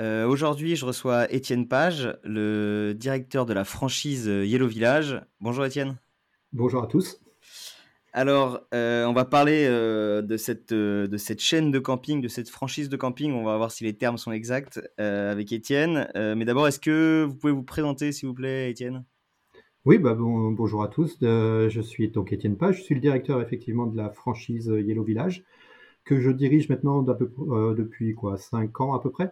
Euh, aujourd'hui, je reçois Étienne Page, le directeur de la franchise Yellow Village. Bonjour Étienne. Bonjour à tous. Alors, euh, on va parler euh, de, cette, de cette chaîne de camping, de cette franchise de camping. On va voir si les termes sont exacts avec Étienne. mais d'abord, est-ce que vous pouvez vous présenter, s'il vous plaît, Étienne? Oui, bah, bonjour à tous. je suis donc Étienne Page. Je suis le directeur, effectivement, de la franchise Yellow Village, que je dirige maintenant depuis quoi, 5 ans à peu près?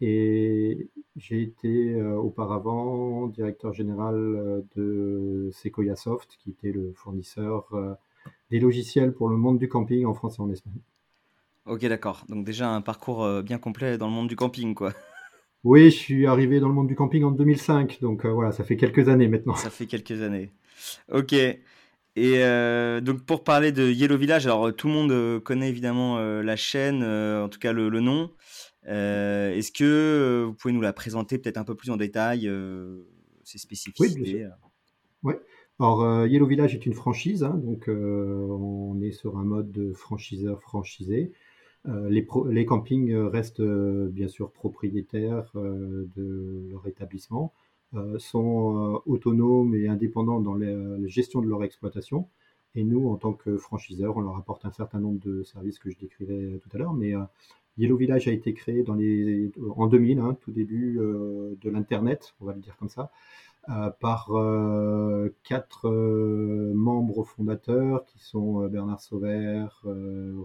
Et j'ai été euh, auparavant directeur général euh, de Sequoia Soft, qui était le fournisseur euh, des logiciels pour le monde du camping en France et en Espagne. Ok, d'accord. Donc déjà un parcours bien complet dans le monde du camping, quoi. Oui, je suis arrivé dans le monde du camping en 2005, donc voilà, ça fait quelques années maintenant. Ça fait quelques années. Ok. Et donc pour parler de Yellow Village, alors tout le monde connaît évidemment la chaîne, en tout cas le, le nom. Euh, est-ce que euh, vous pouvez nous la présenter peut-être un peu plus en détail, euh, ses spécificités Oui, Alors, Yellow Village est une franchise, hein, donc on est sur un mode de franchiseur franchisé. Les, les, campings restent bien sûr propriétaires de leur établissement, sont autonomes et indépendants dans la, gestion de leur exploitation. Et nous, en tant que franchiseurs, on leur apporte un certain nombre de services que je décrirai tout à l'heure, mais Yellow Village a été créé en 2000, hein, tout début euh, de l'Internet, on va le dire comme ça, euh, par euh, quatre membres fondateurs qui sont Bernard Sauvert,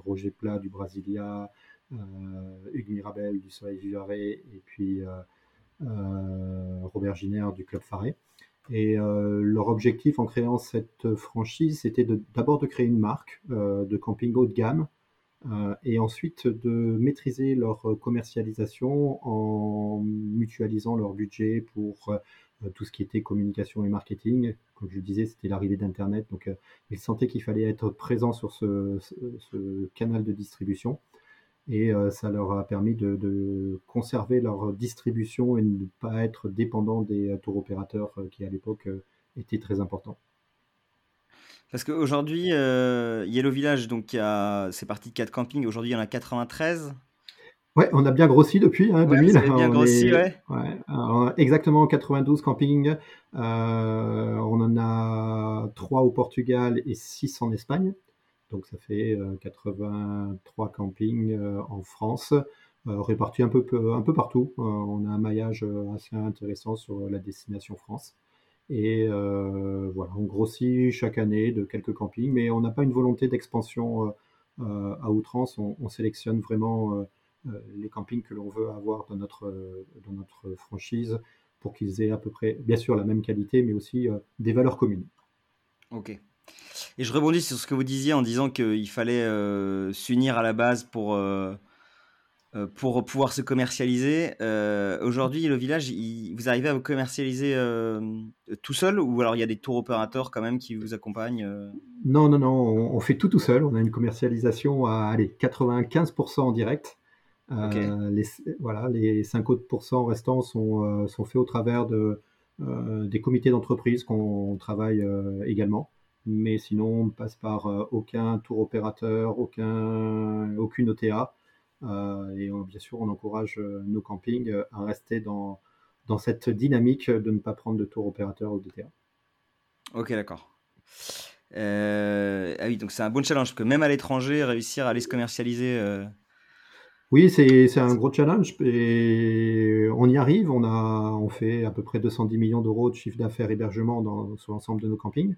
Roger Plat du Brasilia, Hugues Mirabel du Soleil Vivaré et puis Robert Giner du Club Faré. Et leur objectif en créant cette franchise, c'était d'abord de, créer une marque de camping haut de gamme et ensuite de maîtriser leur commercialisation en mutualisant leur budget pour euh, tout ce qui était communication et marketing. Comme je disais, c'était l'arrivée d'Internet, donc euh, ils sentaient qu'il fallait être présent sur ce, canal de distribution. Et ça leur a permis de, de, conserver leur distribution et ne pas être dépendant des tours opérateurs qui à l'époque étaient très importants. Parce qu'aujourd'hui, euh, Yellow Village, donc c'est parti de 4 campings. Aujourd'hui, il y en a 93. Ouais, on a bien grossi depuis hein, 2000. Ouais, bien grossi, ouais. exactement 92 campings. Euh, on en a 3 au Portugal et 6 en Espagne. Donc ça fait 83 euh, campings en France, répartis un peu, un peu partout. on a un maillage assez intéressant sur la destination France. Et euh, voilà, on grossit chaque année de quelques campings, mais on n'a pas une volonté d'expansion euh, euh, à outrance. On, sélectionne vraiment les campings que l'on veut avoir dans notre, dans notre franchise pour qu'ils aient à peu près, bien sûr, la même qualité, mais aussi des valeurs communes. Ok. Et je rebondis sur ce que vous disiez en disant qu'il fallait s'unir à la base pour, pour pouvoir se commercialiser. Euh, aujourd'hui, le village, vous arrivez à vous commercialiser euh, tout seul ou alors il y a des tours opérateurs quand même qui vous accompagnent Non, non, non, on, fait tout tout seul. On a une commercialisation à allez, 95% en direct. les, voilà, les 5 autres restants sont, sont faits au travers de, des comités d'entreprise qu'on travaille également. Mais sinon, on ne passe par aucun tour opérateur, aucun, aucune OTA. Euh, et bien sûr, on encourage euh, nos campings euh, à rester dans, dans cette dynamique de ne pas prendre de tour opérateur ou DTA. Ok, d'accord. ah oui, donc c'est un bon challenge, parce que même à l'étranger, réussir à aller se commercialiser. Oui, c'est un gros challenge et on y arrive. On, a, on fait à peu près 210 millions d'euros de chiffre d'affaires hébergement sur l'ensemble de nos campings.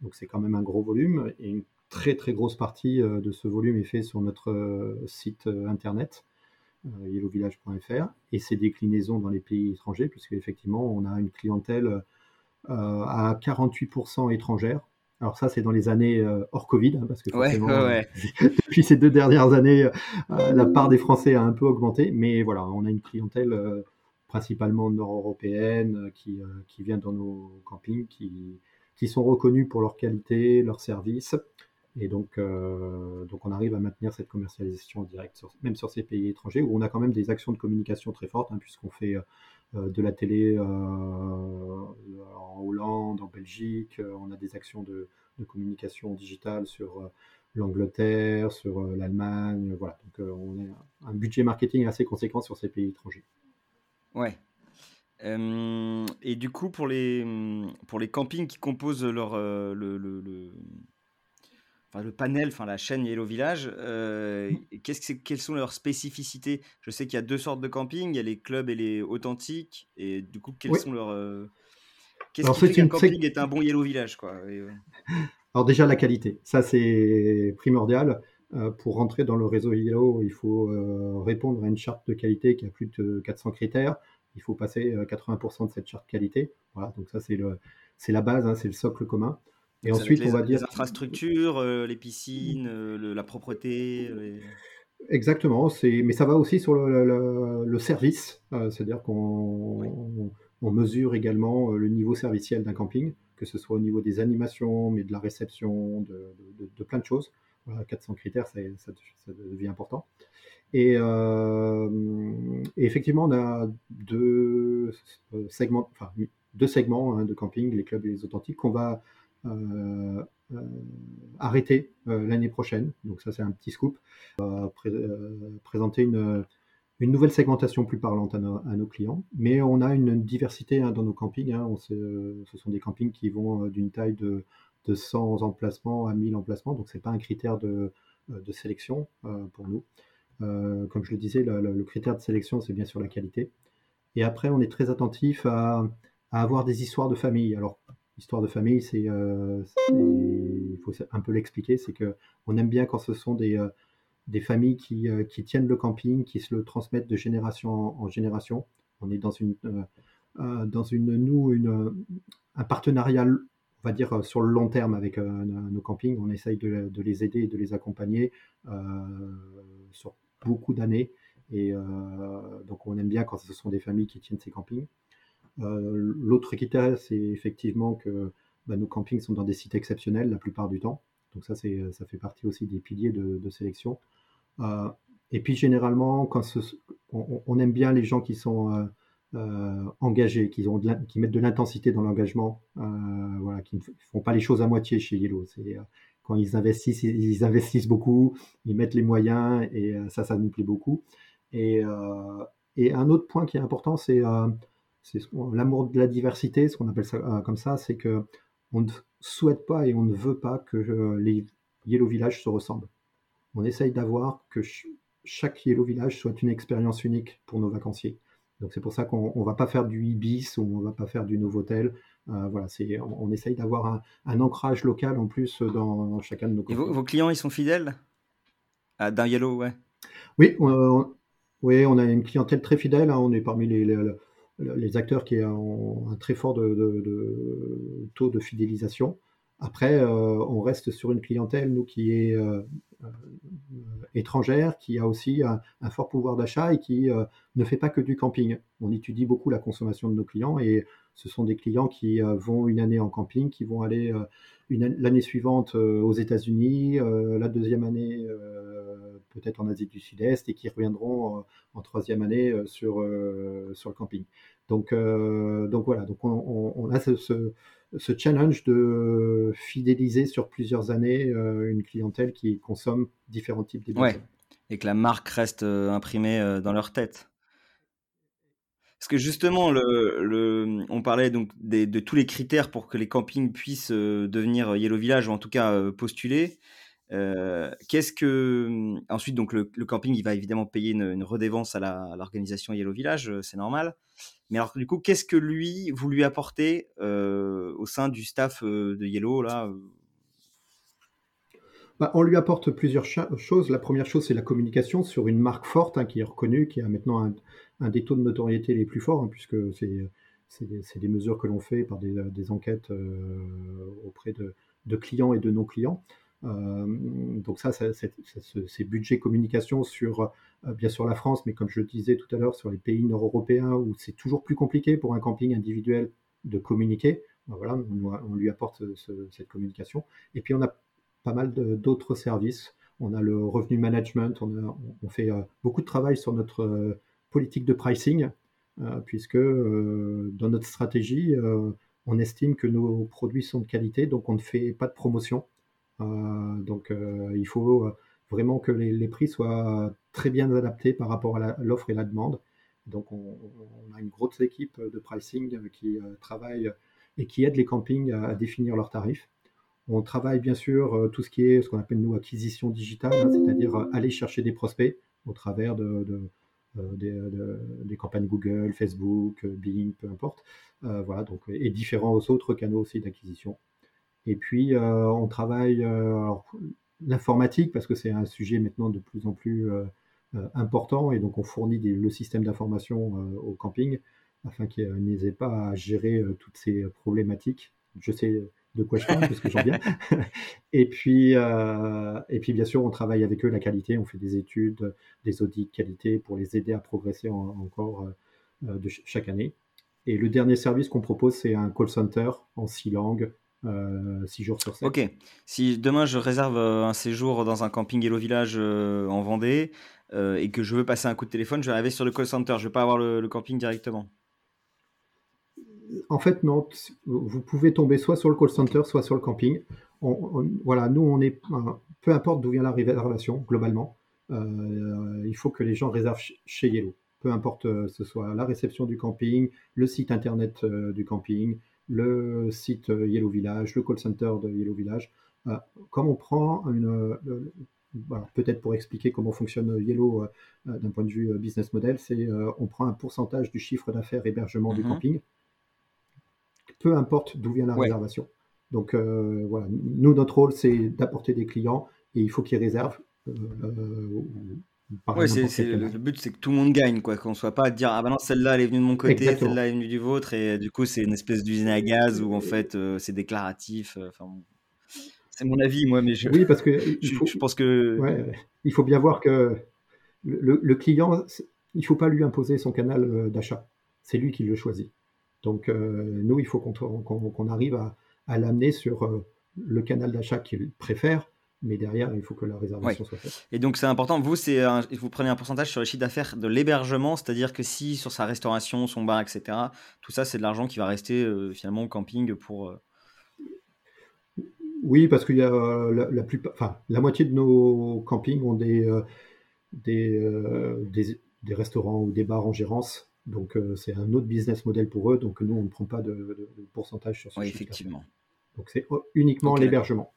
Donc c'est quand même un gros volume et une très très grosse partie euh, de ce volume est fait sur notre euh, site euh, internet yellowvillage.fr et ses déclinaisons dans les pays étrangers, puisque effectivement on a une clientèle à 48% étrangère. Alors ça, c'est dans les années hors Covid, hein, parce que depuis ces deux dernières années, la part des Français a un peu augmenté, mais voilà, on a une clientèle principalement nord-européenne, qui, qui vient dans nos campings, qui, qui sont reconnus pour leur qualité, leur service. Et donc, donc on arrive à maintenir cette commercialisation directe, même sur ces pays étrangers, où on a quand même des actions de communication très fortes, hein, puisqu'on fait de la télé en Hollande, en Belgique, on a des actions de, de communication digitale sur l'Angleterre, sur euh, l'Allemagne. Voilà, donc euh, on a un budget marketing assez conséquent sur ces pays étrangers. Ouais. et du coup, pour les, pour les campings qui composent leur, euh, le, le, le, enfin, le, panel, enfin, la chaîne Yellow Village, qu'est-ce que quelles sont leurs spécificités? Je sais qu'il y a deux sortes de campings, il y a les clubs et les authentiques. Et du coup, quels sont leurs... Qu'est-ce qui fait qu'un camping est un bon Yellow Village quoi Alors déjà la qualité, ça c'est primordial. Euh, pour rentrer dans le réseau Yellow, il faut euh, répondre à une charte de qualité qui a plus de 400 critères. Il faut passer 80% euh, de cette charte qualité. Voilà, donc ça c'est la base, hein, c'est le socle commun. Et ensuite, on va dire les infrastructures, les piscines, la propreté. Exactement, c'est, mais ça va aussi sur le, service, c'est-à-dire qu'on on mesure également le niveau serviciel d'un camping que ce soit au niveau des animations, mais de la réception, de, plein de choses. Voilà, 400 critères, ça, devient important. Euh, et, effectivement, on a deux euh, segments, enfin, deux segments hein, de camping, les clubs et les authentiques, qu'on va euh, arrêter l'année prochaine. Donc ça, c'est un petit scoop. Présenter une, une nouvelle segmentation plus parlante à nos, clients. Mais on a une diversité hein, dans nos campings. Hein. On ce sont des campings qui vont euh, d'une taille de, de, 100 emplacements à 1000 emplacements. Donc, ce n'est pas un critère de, euh, de sélection euh, pour nous. comme je le disais, le, critère de sélection, c'est bien sûr la qualité. Et après, on est très attentif à, à avoir des histoires de famille. Alors, histoire de famille, c'est, il faut un peu l'expliquer, c'est que on aime bien quand ce sont des, des familles qui, euh, qui, tiennent le camping, qui se le transmettent de génération en, génération. On est dans une, euh, euh, dans une nous, une, un partenariat, on va dire, sur le long terme avec nos campings. On essaye de, de, les aider et de les accompagner sur beaucoup d'années. Et donc, on aime bien quand ce sont des familles qui tiennent ces campings. L'autre critère, c'est effectivement que bah, nos campings sont dans des sites exceptionnels la plupart du temps. Donc ça, ça fait partie aussi des piliers de, sélection. Euh, et puis généralement, quand on, aime bien les gens qui sont euh, euh, engagés, qui, mettent de l'intensité dans l'engagement, voilà, qui ne font pas les choses à moitié chez Yellow. C'est quand ils investissent, ils investissent beaucoup, ils mettent les moyens et ça, ça nous plaît beaucoup. Et un autre point qui est important, c'est l'amour de la diversité, ce qu'on appelle ça comme ça, c'est que on ne souhaite pas et on ne veut pas que les Yellow Village se ressemblent on essaye d'avoir que chaque Yellow Village soit une expérience unique pour nos vacanciers. Donc c'est pour ça qu'on ne va pas faire du Ibis ou on ne va pas faire du Novotel. Euh, voilà, c'est, on, essaye d'avoir un, ancrage local en plus dans, chacun de nos. Et vos, clients, ils sont fidèles? Ah, d'un Yellow, ouais. Oui, on, oui, on a une clientèle très fidèle. Hein. on est parmi les, les, acteurs qui ont un très fort de, taux de fidélisation. Après, euh, on reste sur une clientèle, nous, qui est euh, étrangère, qui a aussi un, fort pouvoir d'achat et qui ne fait pas que du camping. On étudie beaucoup la consommation de nos clients et ce sont des clients qui vont une année en camping, qui vont aller l'année suivante aux États-Unis, la deuxième année peut-être en Asie du Sud-Est et qui reviendront en troisième année sur, sur le camping. Donc, donc voilà, donc on, a ce challenge de fidéliser sur plusieurs années euh, une clientèle qui consomme différents types. Ouais. Et que la marque reste euh, imprimée euh, dans leur tête. Parce que justement, on parlait donc de tous les critères pour que les campings puissent devenir Yellow Village ou en tout cas postuler. Qu'est-ce que ensuite donc le, camping il va évidemment payer une, redevance à l'organisation Yellow Village, c'est normal. Mais alors, du coup, qu'est-ce que lui, vous lui apportez au sein du staff de Yellow là bah, On lui apporte plusieurs choses. La première chose, c'est la communication sur une marque forte hein, qui est reconnue, qui a maintenant un, des taux de notoriété les plus forts, hein, puisque c'est des, mesures que l'on fait par des, enquêtes auprès de, clients et de non-clients. Donc ça, c'est budget communication sur bien sûr la France, mais comme je le disais tout à l'heure, sur les pays nord-européens où c'est toujours plus compliqué pour un camping individuel de communiquer. Ben voilà, on, lui apporte cette communication. Et puis on a pas mal d'autres services. On a le revenu management, on fait beaucoup de travail sur notre politique de pricing, puisque dans notre stratégie, on estime que nos produits sont de qualité, donc on ne fait pas de promotion. Euh, donc euh, il faut vraiment que les, prix soient très bien adaptés par rapport à l'offre et la demande. Donc on, a une grosse équipe de pricing qui euh, travaille et qui aide les campings à, définir leurs tarifs. On travaille bien sûr tout ce qui est ce qu'on appelle nous acquisition digitale, hein, c'est-à-dire aller chercher des prospects au travers de, des, campagnes Google, Facebook, Bing, peu importe. voilà, donc, et différents autres canaux aussi d'acquisition. Et puis, euh, on travaille euh, l'informatique parce que c'est un sujet maintenant de plus en plus euh, important et donc on fournit le système d'information au camping afin qu'ils n'aient pas à gérer toutes ces problématiques. Je sais de quoi je parle parce que j'en viens. et puis, et puis bien sûr, on travaille avec eux la qualité. On fait des études, des audits qualité pour les aider à progresser encore de chaque année. Et le dernier service qu'on propose, c'est un call center en six langues 6 euh, jours sur 7. Ok. Si demain je réserve euh, un séjour dans un camping Hello Village euh, en Vendée et que je veux passer un coup de téléphone, je vais arriver sur le call center. Je ne vais pas avoir le, camping directement. En fait, non. Vous pouvez tomber soit sur le call center, soit sur le camping. voilà, nous, on est. Peu importe d'où vient la réservation, globalement, il faut que les gens réservent chez Yellow. Peu importe ce soit la réception du camping, le site internet du camping, le site euh, Yellow Village, le call center de Yellow Village. Euh, comme on prend une, euh, peut-être pour expliquer comment fonctionne Yellow d'un point de vue business model, c'est on prend un pourcentage du chiffre d'affaires hébergement du mhm. camping, peu importe d'où vient la réservation. Donc voilà, nous notre rôle c'est d'apporter des clients et il faut qu'ils réservent oui, c'est, le, but, c'est que tout le monde gagne, quoi. Qu'on soit pas à dire, ah bah non, celle-là, elle est venue de mon côté, celle-là, est venue du vôtre, et du coup, c'est une espèce d'usine à gaz où, en fait, euh, c'est déclaratif. Euh, enfin, c'est mon avis, moi, mais je, oui, parce que je, pense que. il faut bien voir que le, client, il faut pas lui imposer son canal euh, d'achat. C'est lui qui le choisit. Donc, nous, il faut qu'on, arrive à, à l'amener sur le canal d'achat qu'il préfère mais derrière, il faut que la réservation soit faite. Et donc, c'est important. Vous, c'est vous prenez un pourcentage sur le chiffre d'affaires de l'hébergement, c'est-à-dire que si sur sa restauration, son bar, etc., tout ça, c'est de l'argent qui va rester euh, finalement au camping pour. Euh, oui, parce qu'il y a euh, la, plus, enfin, la moitié de nos campings ont des, des, des, restaurants ou des bars en gérance. Donc, c'est un autre business model pour eux. Donc, nous, on ne prend pas de, pourcentage sur ce oui, effectivement. Donc, c'est uniquement l'hébergement.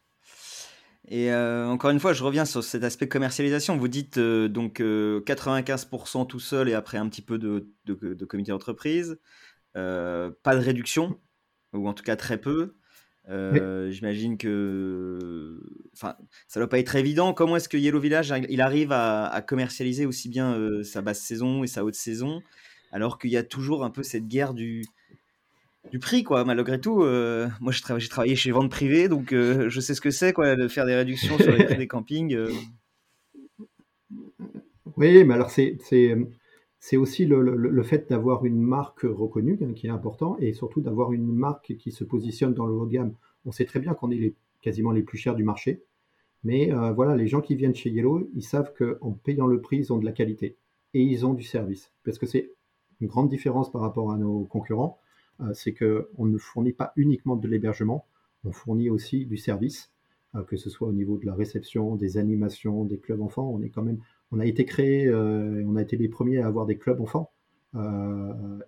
Et euh, encore une fois, je reviens sur cet aspect commercialisation. Vous dites euh, donc 95% euh, tout seul et après un petit peu de, de, comité d'entreprise. pas de réduction, ou en tout cas très peu. J'imagine que enfin, ça ne doit pas être évident. Comment est-ce que Yellow Village il arrive à, à commercialiser aussi bien sa basse saison et sa haute saison, alors qu'il y a toujours un peu cette guerre du, du prix, quoi. Malgré tout, euh, moi j'ai travaillé, chez vente privée, donc euh, je sais ce que c'est, quoi, de faire des réductions sur les prix des campings. Euh. Oui, mais alors c'est, aussi le, fait d'avoir une marque reconnue hein, qui est important, et surtout d'avoir une marque qui se positionne dans le haut de gamme. On sait très bien qu'on est quasiment les plus chers du marché, mais voilà, les gens qui viennent chez Yellow, ils savent qu'en payant le prix, ils ont de la qualité et ils ont du service, parce que c'est une grande différence par rapport à nos concurrents c'est qu'on ne fournit pas uniquement de l'hébergement, on fournit aussi du service, euh, que ce soit au niveau de la réception, des animations, des clubs enfants. On est quand même, on a été créé, euh, on a été les premiers à avoir des clubs enfants,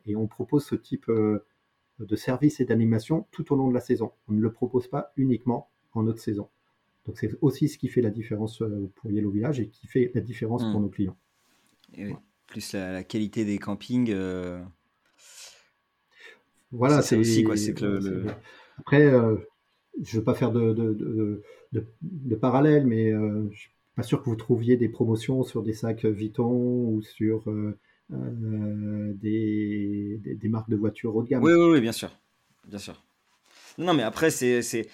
et on propose ce type de service et d'animation tout au long de la saison. On ne le propose pas uniquement en autre saison. Donc c'est aussi ce qui fait la différence pour Yellow Village et qui fait la différence pour mmh. nos clients. plus la, qualité des campings. Voilà, c'est aussi quoi. C'est que Après, euh, je ne veux pas faire de, de, de, de parallèle, mais euh, je suis pas sûr que vous trouviez des promotions sur des sacs Vuitton ou sur euh, des, des, marques de voitures haut de gamme. Oui, oui, oui, bien sûr, bien sûr. Non, mais après, c'est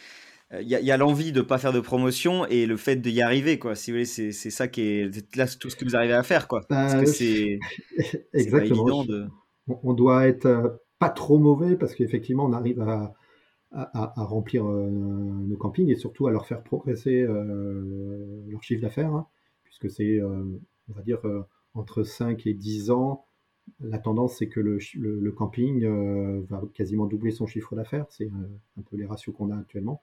il y a, l'envie de pas faire de promotion et le fait d'y arriver, quoi. Si vous voulez, c'est, ça qui est là tout ce que vous arrivez à faire, quoi. Parce que bah, c'est exactement. On doit être pas trop mauvais parce qu'effectivement, on arrive à, remplir nos campings et surtout à leur faire progresser leur chiffre d'affaires, hein, puisque c'est, on va dire, entre 5 et 10 ans la tendance, c'est que le, camping euh, va quasiment doubler son chiffre d'affaires. C'est euh, un peu les ratios qu'on a actuellement.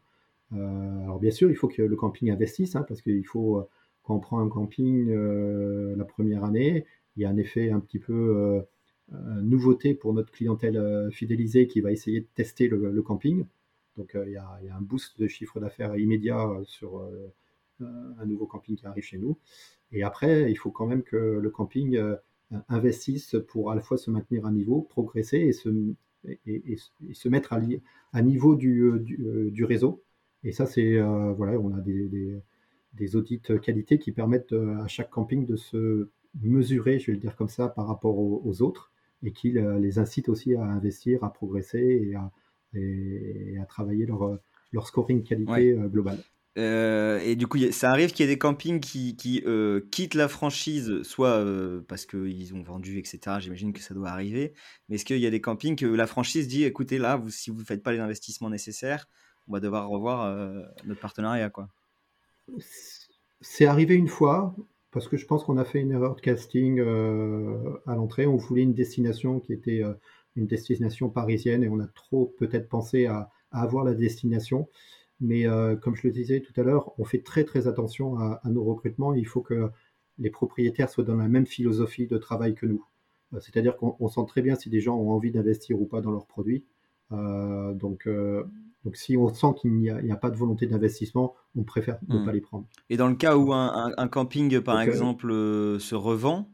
Euh, alors bien sûr, il faut que le camping investisse, hein, parce qu'il faut, quand on prend un camping la première année, il y a un effet un petit peu nouveauté pour notre clientèle fidélisée qui va essayer de tester le, camping. Donc il y, a, un boost de chiffre d'affaires immédiat sur un nouveau camping qui arrive chez nous. Et après, il faut quand même que le camping investissent pour à la fois se maintenir à niveau, progresser et se, et, se mettre à, niveau du, euh, euh, réseau. Et ça, c'est euh, voilà, on a des, audits qualité qui permettent à chaque camping de se mesurer, je vais le dire comme ça, par rapport aux, autres et qui les incitent aussi à investir, à progresser et à, et à travailler leur, leur scoring qualité globale. Euh, et du coup, ça arrive qu'il y ait des campings qui, qui euh, quittent la franchise, soit euh, parce qu'ils ont vendu, etc. J'imagine que ça doit arriver. Mais est-ce qu'il y a des campings que la franchise dit, écoutez, là, vous, si vous ne faites pas les investissements nécessaires, on va devoir revoir notre partenariat, quoi? C'est arrivé une fois, parce que je pense qu'on a fait une erreur de casting à l'entrée. On voulait une destination qui était une destination parisienne et on a trop peut-être pensé à, à avoir la destination. Mais euh, comme je le disais tout à l'heure, on fait très très attention à, nos recrutements. Il faut que les propriétaires soient dans la même philosophie de travail que nous. Euh, c'est-à-dire qu'on sent très bien si des gens ont envie d'investir ou pas dans leurs produits. Euh, donc, donc si on sent qu'il n'y a, pas de volonté d'investissement, on préfère ne hmm. pas les prendre. Et dans le cas où un, camping, par exemple, se revend,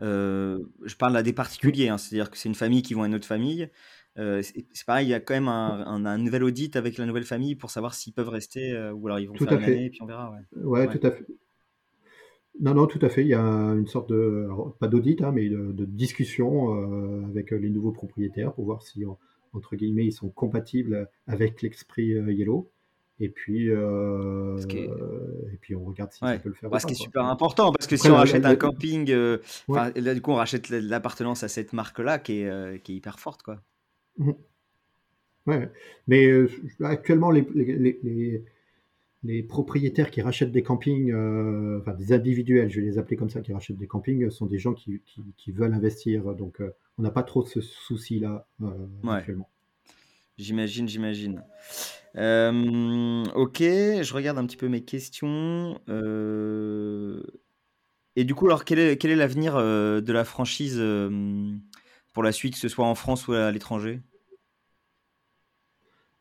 je parle à des particuliers, hein, c'est-à-dire que c'est une famille qui vend à une autre famille. Euh, c'est pareil, il y a quand même un, nouvel audit avec la nouvelle famille pour savoir s'ils peuvent rester euh, ou alors ils vont faire une année et puis on verra. Ouais. tout à fait. Non, non, tout à fait. Il y a une sorte de, pas d'audit, hein, mais de, discussion euh, avec les nouveaux propriétaires pour voir si, entre guillemets, ils sont compatibles avec l'esprit Yellow. Et puis, et puis on regarde si ça peut le faire. Ce qui est super important, parce que si on rachète un camping, là du coup on rachète l'appartenance à cette marque-là qui est, qui est hyper forte, quoi. Mmh. Ouais, mais euh, actuellement, les, les, les, propriétaires qui rachètent des campings, euh, enfin des individuels, je vais les appeler comme ça, qui rachètent des campings, sont des gens qui, qui, veulent investir. Donc, euh, on n'a pas trop ce souci-là actuellement. J'imagine, j'imagine. ok, je regarde un petit peu mes questions. Et du coup, alors, quel est, quel est l'avenir de la franchise pour la suite, que ce soit en France ou à l'étranger?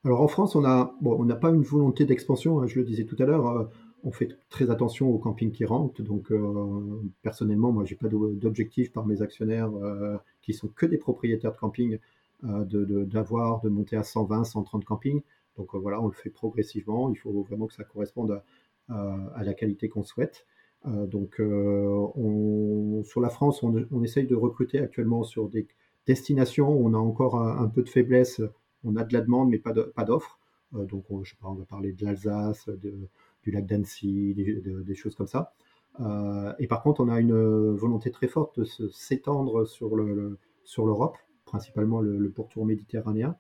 Alors en France, on a, bon, on n'a pas une volonté d'expansion, hein, je le disais tout à l'heure. Euh, on fait très attention aux campings qui rentrent. Donc euh, personnellement, moi, j'ai pas d'objectif par mes actionnaires euh, qui sont que des propriétaires de camping d'avoir, de, monter à 120, 130 campings. Donc voilà, on le fait progressivement. Il faut vraiment que ça corresponde à la qualité qu'on souhaite. donc, on, sur la France, on, essaye de recruter actuellement sur des, Destination, on a encore un, peu de faiblesse, on a de la demande mais pas d'offres. Euh, donc on, je sais va parler de l'Alsace, du lac d'Annecy, des, choses comme ça. Euh, et par contre, on a une volonté très forte de s'étendre sur le, sur l'Europe, principalement le, pourtour méditerranéen.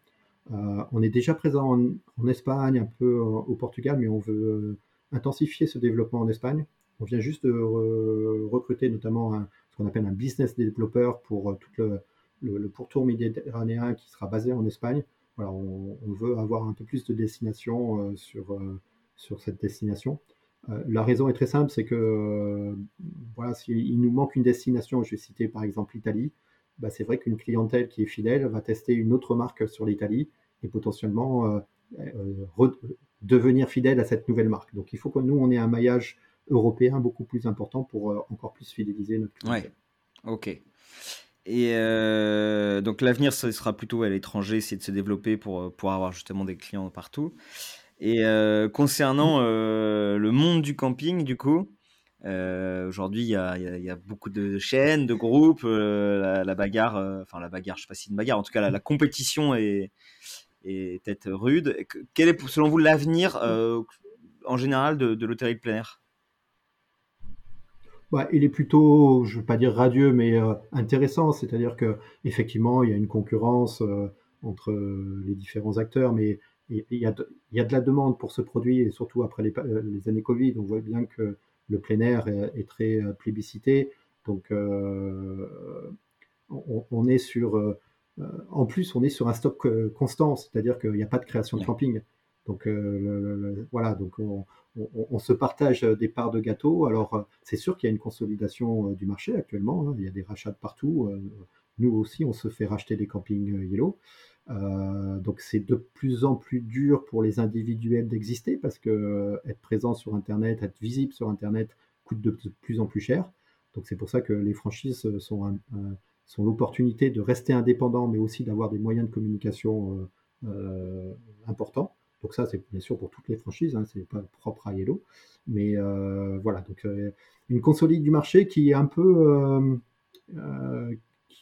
Euh, on est déjà présent en, Espagne, un peu au Portugal, mais on veut intensifier ce développement en Espagne. On vient juste de recruter notamment ce qu'on appelle un business developer pour toute le, le, pourtour méditerranéen qui sera basé en Espagne. On, veut avoir un peu plus de destinations euh, sur, euh, sur cette destination. Euh, la raison est très simple, c'est que voilà, s'il nous manque une destination, je vais citer par exemple l'Italie, bah, c'est vrai qu'une clientèle qui est fidèle va tester une autre marque sur l'Italie et potentiellement devenir fidèle à cette nouvelle marque. Donc il faut que nous, on ait un maillage européen beaucoup plus important pour encore plus fidéliser notre clientèle. Ouais. Ok. Et euh, donc l'avenir, ce sera plutôt à l'étranger, c'est de se développer pour, euh, pour avoir justement des clients partout. Et euh, concernant le monde du camping, du coup, aujourd'hui, il y a, y a, beaucoup de chaînes, de groupes, la, bagarre, enfin la bagarre, je sais pas si c'est une bagarre, en tout cas la, compétition est, est peut-être rude. Quel est selon vous l'avenir en général de, de l'hôtellerie de plein air? Bah, il est plutôt, je ne veux pas dire radieux, mais intéressant. C'est-à-dire que effectivement, il y a une concurrence entre les différents acteurs, mais il y, a de, la demande pour ce produit, et surtout après les, années Covid, on voit bien que le plein air est, très plébiscité. Donc, on, est sur, en plus, on est sur un stock constant, c'est-à-dire qu'il n'y a pas de création de camping. Donc voilà, donc on, se partage des parts de gâteau. Alors c'est sûr qu'il y a une consolidation du marché actuellement. Hein. il y a des rachats de partout. nous aussi, on se fait racheter des campings Yellow. Euh, donc c'est de plus en plus dur pour les individuels d'exister parce que euh, être présent sur Internet, être visible sur Internet coûte de plus en plus cher. Donc c'est pour ça que les franchises sont, sont l'opportunité de rester indépendants, mais aussi d'avoir des moyens de communication euh, importants. Donc ça, c'est bien sûr pour toutes les franchises, hein, c'est pas propre à Yellow. Mais voilà, donc une consolide du marché qui est un peu...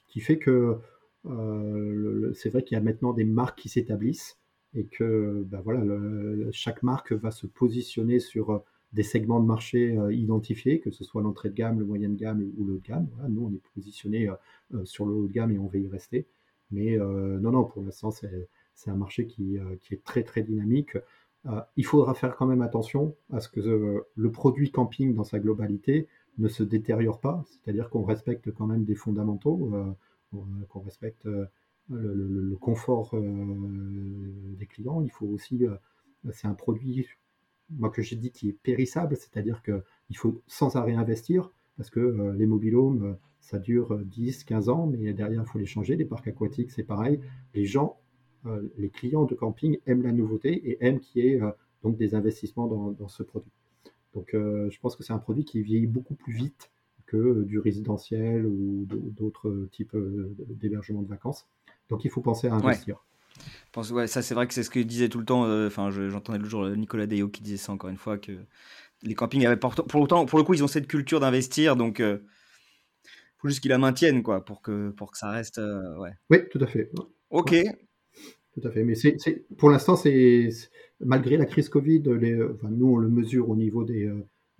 qui fait que euh, c'est vrai qu'il y a maintenant des marques qui s'établissent et que ben voilà, chaque marque va se positionner sur euh, des segments de marché euh, identifiés, que ce soit l'entrée de gamme, le moyen de gamme ou le haut de gamme. nous, on est positionné sur le haut de gamme et on va y rester. Mais non, non, pour l'instant, c'est un marché qui, qui, est très, très dynamique. il faudra faire quand même attention à ce que le produit camping dans sa globalité ne se détériore pas, c'est-à-dire qu'on respecte quand même des fondamentaux qu'on respecte euh, le, confort euh, des clients. Il faut aussi, euh, c'est un produit, moi que j'ai dit, qui est périssable, c'est-à-dire qu'il faut sans arrêt investir parce que les mobilhomes, ça dure 10, 15 ans, mais derrière, il faut les changer. Les parcs aquatiques, c'est pareil. Les gens, les clients de camping aiment la nouveauté et aiment qu'il y ait donc des investissements dans, dans ce produit. Donc, je pense que c'est un produit qui vieillit beaucoup plus vite que du résidentiel ou d'autres types euh, d'hébergement de vacances. Donc il faut penser à investir. Ouais. ça c'est vrai que c'est ce que disait tout le temps. Euh, enfin, j'entendais le jour Nicolas Deyo qui disait ça encore une fois que les campings avaient pour, pour, autant, pour le coup ils ont cette culture d'investir, donc il euh, faut juste qu'ils la maintiennent quoi pour que pour que ça reste. ouais. Oui, tout à fait. Ok. Tout à fait. Mais c'est pour l'instant c'est malgré la crise Covid, les, nous on le mesure au niveau des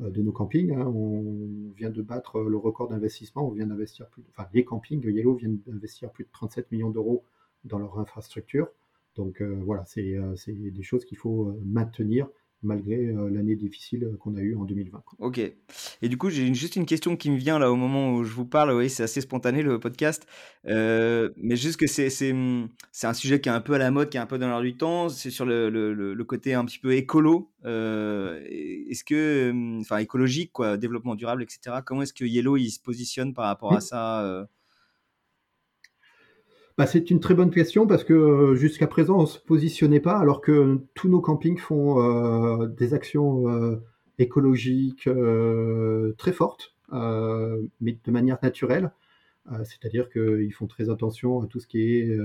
euh, de nos campings. Hein. On vient de battre le record d'investissement. On vient d'investir plus, enfin, les campings Yellow viennent d'investir plus de 37 millions d'euros dans leur infrastructure. Donc euh, voilà, euh, c'est des choses qu'il faut maintenir malgré euh, l'année difficile qu'on a eue en 2020. Ok. Et du coup, j'ai juste une question qui me vient là au moment où je vous parle. Oui, c'est assez spontané le podcast, euh, mais juste que c'est c'est un sujet qui est un peu à la mode, qui est un peu dans l'air du temps. C'est sur le, le, le, côté un petit peu écolo. Euh, est-ce que, enfin écologique, quoi, développement durable, etc. Comment est-ce que Yellow il se positionne par rapport à ça bah, c'est une très bonne question parce que euh, jusqu'à présent, on ne se positionnait pas alors que tous nos campings font euh, des actions euh, écologiques très fortes, mais de manière naturelle. C'est-à-dire qu'ils font très attention à tout ce qui est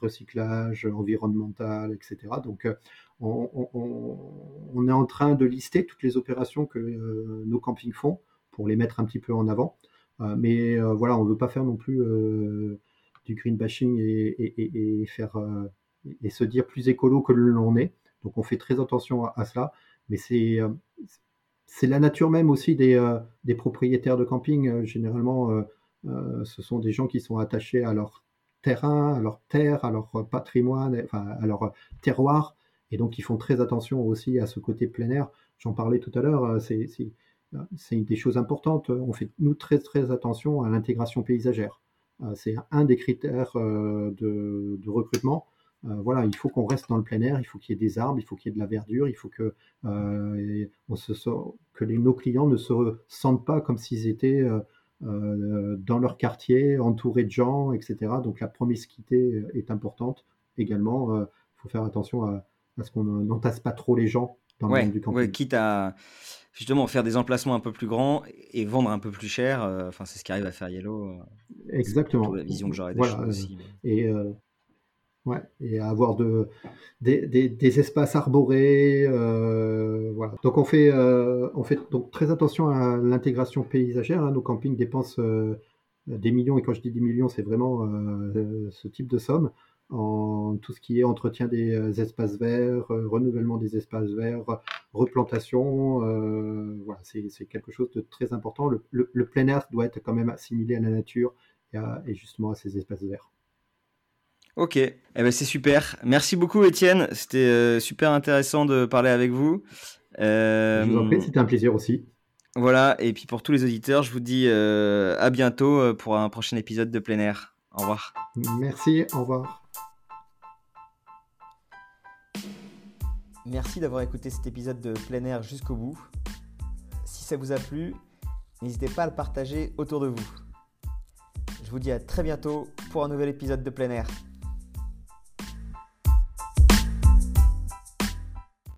recyclage environnemental, etc. Donc, on, est en train de lister toutes les opérations que nos campings font pour les mettre un petit peu en avant. Euh, mais euh, voilà, on ne veut pas faire non plus euh, du green bashing et, se dire plus écolo que l'on est. Donc on fait très attention à, cela. Mais c'est la nature même aussi des, propriétaires de camping. généralement, ce sont des gens qui sont attachés à leur terrain, à leur terre, à leur patrimoine, enfin, à leur terroir. Et donc, ils font très attention aussi à ce côté plein air. J'en parlais tout à l'heure. Une des choses importantes. On fait, nous, très, très attention à l'intégration paysagère. Euh, c'est un des critères euh, de, recrutement. Euh, voilà, il faut qu'on reste dans le plein air, il faut qu'il y ait des arbres, il faut qu'il y ait de la verdure, il faut que, nos clients ne se sentent pas comme s'ils étaient dans leur quartier, entourés de gens, etc. Donc la promiscuité est importante également. Il faut faire attention à ce qu'on n'entasse pas trop les gens dans le monde du camping. quitte à justement faire des emplacements un peu plus grands et vendre un peu plus cher. Euh, enfin, c'est ce qui arrive à faire Yellow. Euh, Exactement. La vision que j'aurais des choses aussi. Et, euh, ouais, et avoir de, des, des, espaces arborés. voilà. Donc on fait, on fait donc très attention à l'intégration paysagère. Hein. Nos campings dépensent des millions, et quand je dis des millions, c'est vraiment ce type de somme, en tout ce qui est entretien des espaces verts, renouvellement des espaces verts, replantation. voilà, c'est quelque chose de très important. Le, plein air doit être quand même assimilé à la nature et, justement à ces espaces verts. Ok, eh ben c'est super. Merci beaucoup Étienne, c'était super intéressant de parler avec vous. Je vous en prie, c'était un plaisir aussi. Voilà, et puis pour tous les auditeurs, je vous dis à bientôt pour un prochain épisode de plein air. Au revoir. Merci, au revoir. Merci d'avoir écouté cet épisode de plein air jusqu'au bout. Si ça vous a plu, n'hésitez pas à le partager autour de vous. Je vous dis à très bientôt pour un nouvel épisode de plein air.